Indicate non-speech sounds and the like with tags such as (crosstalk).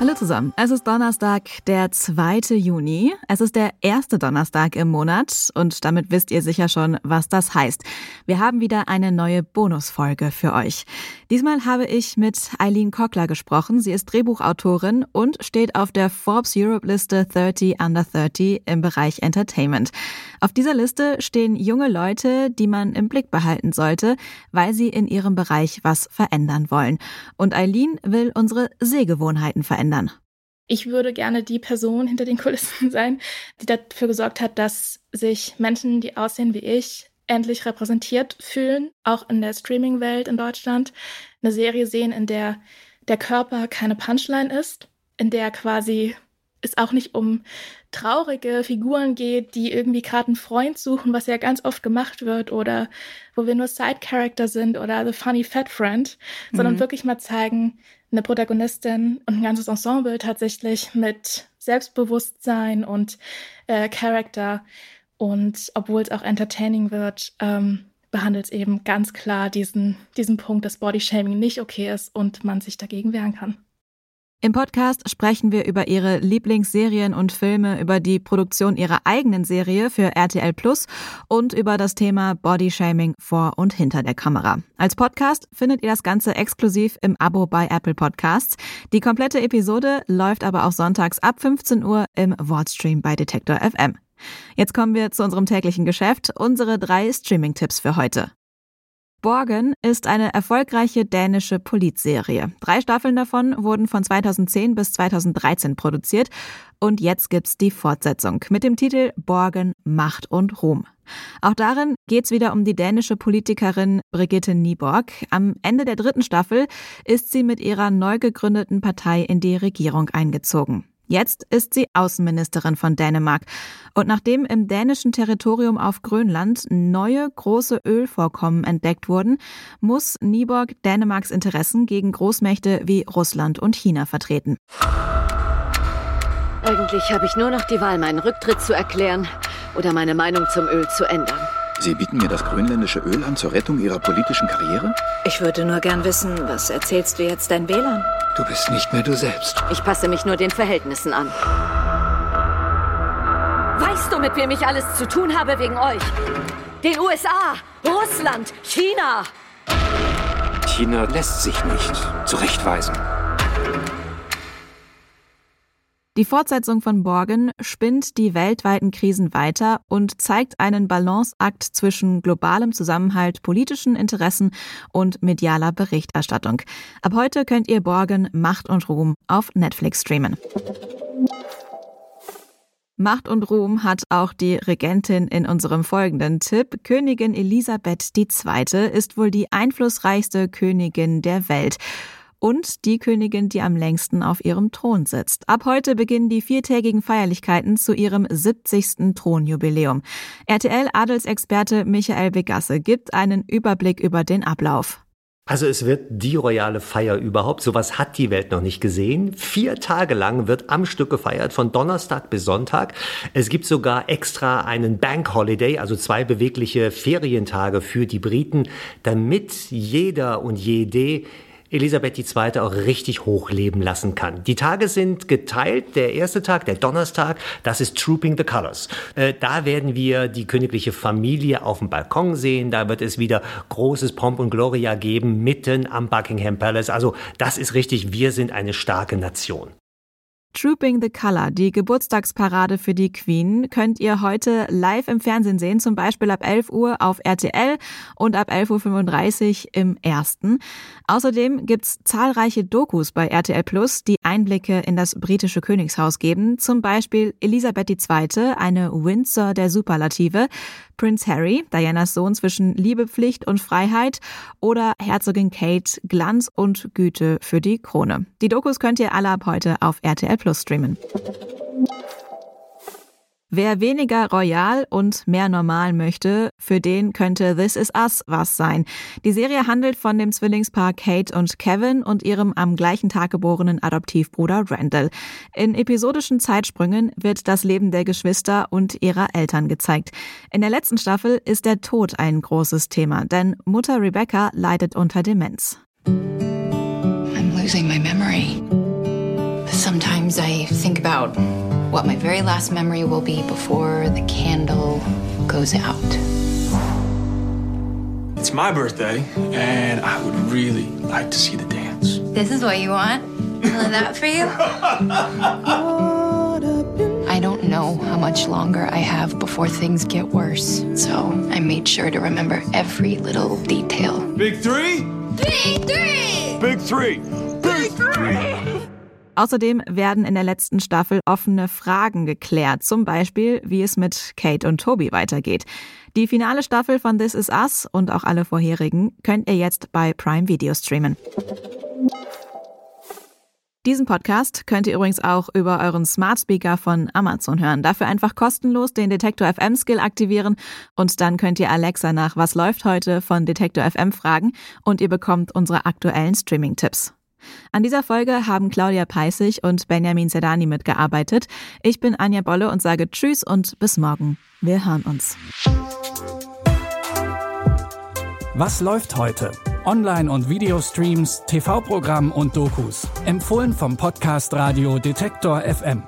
Hallo zusammen. Es ist Donnerstag, der 2. Juni. Es ist der erste Donnerstag im Monat und damit wisst ihr sicher schon, was das heißt. Wir haben wieder eine neue Bonusfolge für euch. Diesmal habe ich mit Eileen Kockler gesprochen. Sie ist Drehbuchautorin und steht auf der Forbes Europe Liste 30 Under 30 im Bereich Entertainment. Auf dieser Liste stehen junge Leute, die man im Blick behalten sollte, weil sie in ihrem Bereich was verändern wollen. Und Eileen will unsere Sehgewohnheiten verändern verändern? Ich würde gerne die Person hinter den Kulissen (laughs) sein, die dafür gesorgt hat, dass sich Menschen, die aussehen wie ich, endlich repräsentiert fühlen, auch in der Streaming-Welt in Deutschland. Eine Serie sehen, in der der Körper keine Punchline ist, in der quasi es auch nicht um traurige Figuren geht, die irgendwie gerade einen Freund suchen, was ja ganz oft gemacht wird, oder wo wir nur Side-Character sind oder The Funny Fat Friend, mhm. sondern wirklich mal zeigen, eine Protagonistin und ein ganzes Ensemble tatsächlich mit Selbstbewusstsein und äh, Charakter. Und obwohl es auch entertaining wird, ähm, behandelt es eben ganz klar diesen, diesen Punkt, dass Bodyshaming nicht okay ist und man sich dagegen wehren kann. Im Podcast sprechen wir über ihre Lieblingsserien und Filme, über die Produktion ihrer eigenen Serie für RTL Plus und über das Thema Bodyshaming vor und hinter der Kamera. Als Podcast findet ihr das Ganze exklusiv im Abo bei Apple Podcasts. Die komplette Episode läuft aber auch sonntags ab 15 Uhr im Wordstream bei Detektor FM. Jetzt kommen wir zu unserem täglichen Geschäft, unsere drei Streaming-Tipps für heute. Borgen ist eine erfolgreiche dänische Polizserie. Drei Staffeln davon wurden von 2010 bis 2013 produziert und jetzt gibt's die Fortsetzung mit dem Titel Borgen, Macht und Ruhm. Auch darin geht's wieder um die dänische Politikerin Brigitte Nieborg. Am Ende der dritten Staffel ist sie mit ihrer neu gegründeten Partei in die Regierung eingezogen. Jetzt ist sie Außenministerin von Dänemark. Und nachdem im dänischen Territorium auf Grönland neue große Ölvorkommen entdeckt wurden, muss Nieborg Dänemarks Interessen gegen Großmächte wie Russland und China vertreten. Eigentlich habe ich nur noch die Wahl, meinen Rücktritt zu erklären oder meine Meinung zum Öl zu ändern. Sie bieten mir das grönländische Öl an zur Rettung Ihrer politischen Karriere? Ich würde nur gern wissen, was erzählst du jetzt deinen Wählern? Du bist nicht mehr du selbst. Ich passe mich nur den Verhältnissen an. Weißt du, mit wem ich alles zu tun habe wegen euch? Den USA, Russland, China. China lässt sich nicht zurechtweisen. Die Fortsetzung von Borgen spinnt die weltweiten Krisen weiter und zeigt einen Balanceakt zwischen globalem Zusammenhalt, politischen Interessen und medialer Berichterstattung. Ab heute könnt ihr Borgen Macht und Ruhm auf Netflix streamen. Macht und Ruhm hat auch die Regentin in unserem folgenden Tipp. Königin Elisabeth II. ist wohl die einflussreichste Königin der Welt und die Königin, die am längsten auf ihrem Thron sitzt. Ab heute beginnen die viertägigen Feierlichkeiten zu ihrem 70. Thronjubiläum. RTL-Adelsexperte Michael Begasse gibt einen Überblick über den Ablauf. Also es wird die royale Feier überhaupt. Sowas hat die Welt noch nicht gesehen. Vier Tage lang wird am Stück gefeiert, von Donnerstag bis Sonntag. Es gibt sogar extra einen Bank Holiday, also zwei bewegliche Ferientage für die Briten, damit jeder und jede Elisabeth II. auch richtig hochleben lassen kann. Die Tage sind geteilt. Der erste Tag, der Donnerstag, das ist Trooping the Colors. Äh, da werden wir die königliche Familie auf dem Balkon sehen. Da wird es wieder großes Pomp und Gloria geben, mitten am Buckingham Palace. Also das ist richtig, wir sind eine starke Nation. Trooping the Color, die Geburtstagsparade für die Queen, könnt ihr heute live im Fernsehen sehen, zum Beispiel ab 11 Uhr auf RTL und ab 11.35 Uhr im Ersten. Außerdem gibt's zahlreiche Dokus bei RTL Plus, die Einblicke in das britische Königshaus geben, zum Beispiel Elisabeth II., eine Windsor der Superlative, Prince Harry, Dianas Sohn zwischen Liebe, Pflicht und Freiheit oder Herzogin Kate, Glanz und Güte für die Krone. Die Dokus könnt ihr alle ab heute auf RTL Plus streamen. Wer weniger royal und mehr normal möchte, für den könnte This Is Us was sein. Die Serie handelt von dem Zwillingspaar Kate und Kevin und ihrem am gleichen Tag geborenen Adoptivbruder Randall. In episodischen Zeitsprüngen wird das Leben der Geschwister und ihrer Eltern gezeigt. In der letzten Staffel ist der Tod ein großes Thema, denn Mutter Rebecca leidet unter Demenz. I'm losing my memory. Sometimes I think about what my very last memory will be before the candle goes out. It's my birthday, and I would really like to see the dance. This is what you want? All that for you? I don't know how much longer I have before things get worse, so I made sure to remember every little detail. Big three? Big three! Big three! Big three! Außerdem werden in der letzten Staffel offene Fragen geklärt, zum Beispiel, wie es mit Kate und Toby weitergeht. Die finale Staffel von This Is Us und auch alle vorherigen könnt ihr jetzt bei Prime Video streamen. Diesen Podcast könnt ihr übrigens auch über euren Smart Speaker von Amazon hören. Dafür einfach kostenlos den Detektor FM Skill aktivieren und dann könnt ihr Alexa nach Was läuft heute von Detektor FM fragen und ihr bekommt unsere aktuellen Streaming-Tipps. An dieser Folge haben Claudia Peissig und Benjamin Sedani mitgearbeitet. Ich bin Anja Bolle und sage Tschüss und bis morgen. Wir hören uns. Was läuft heute? Online- und Videostreams, TV-Programm und Dokus. Empfohlen vom Podcast Radio Detektor FM.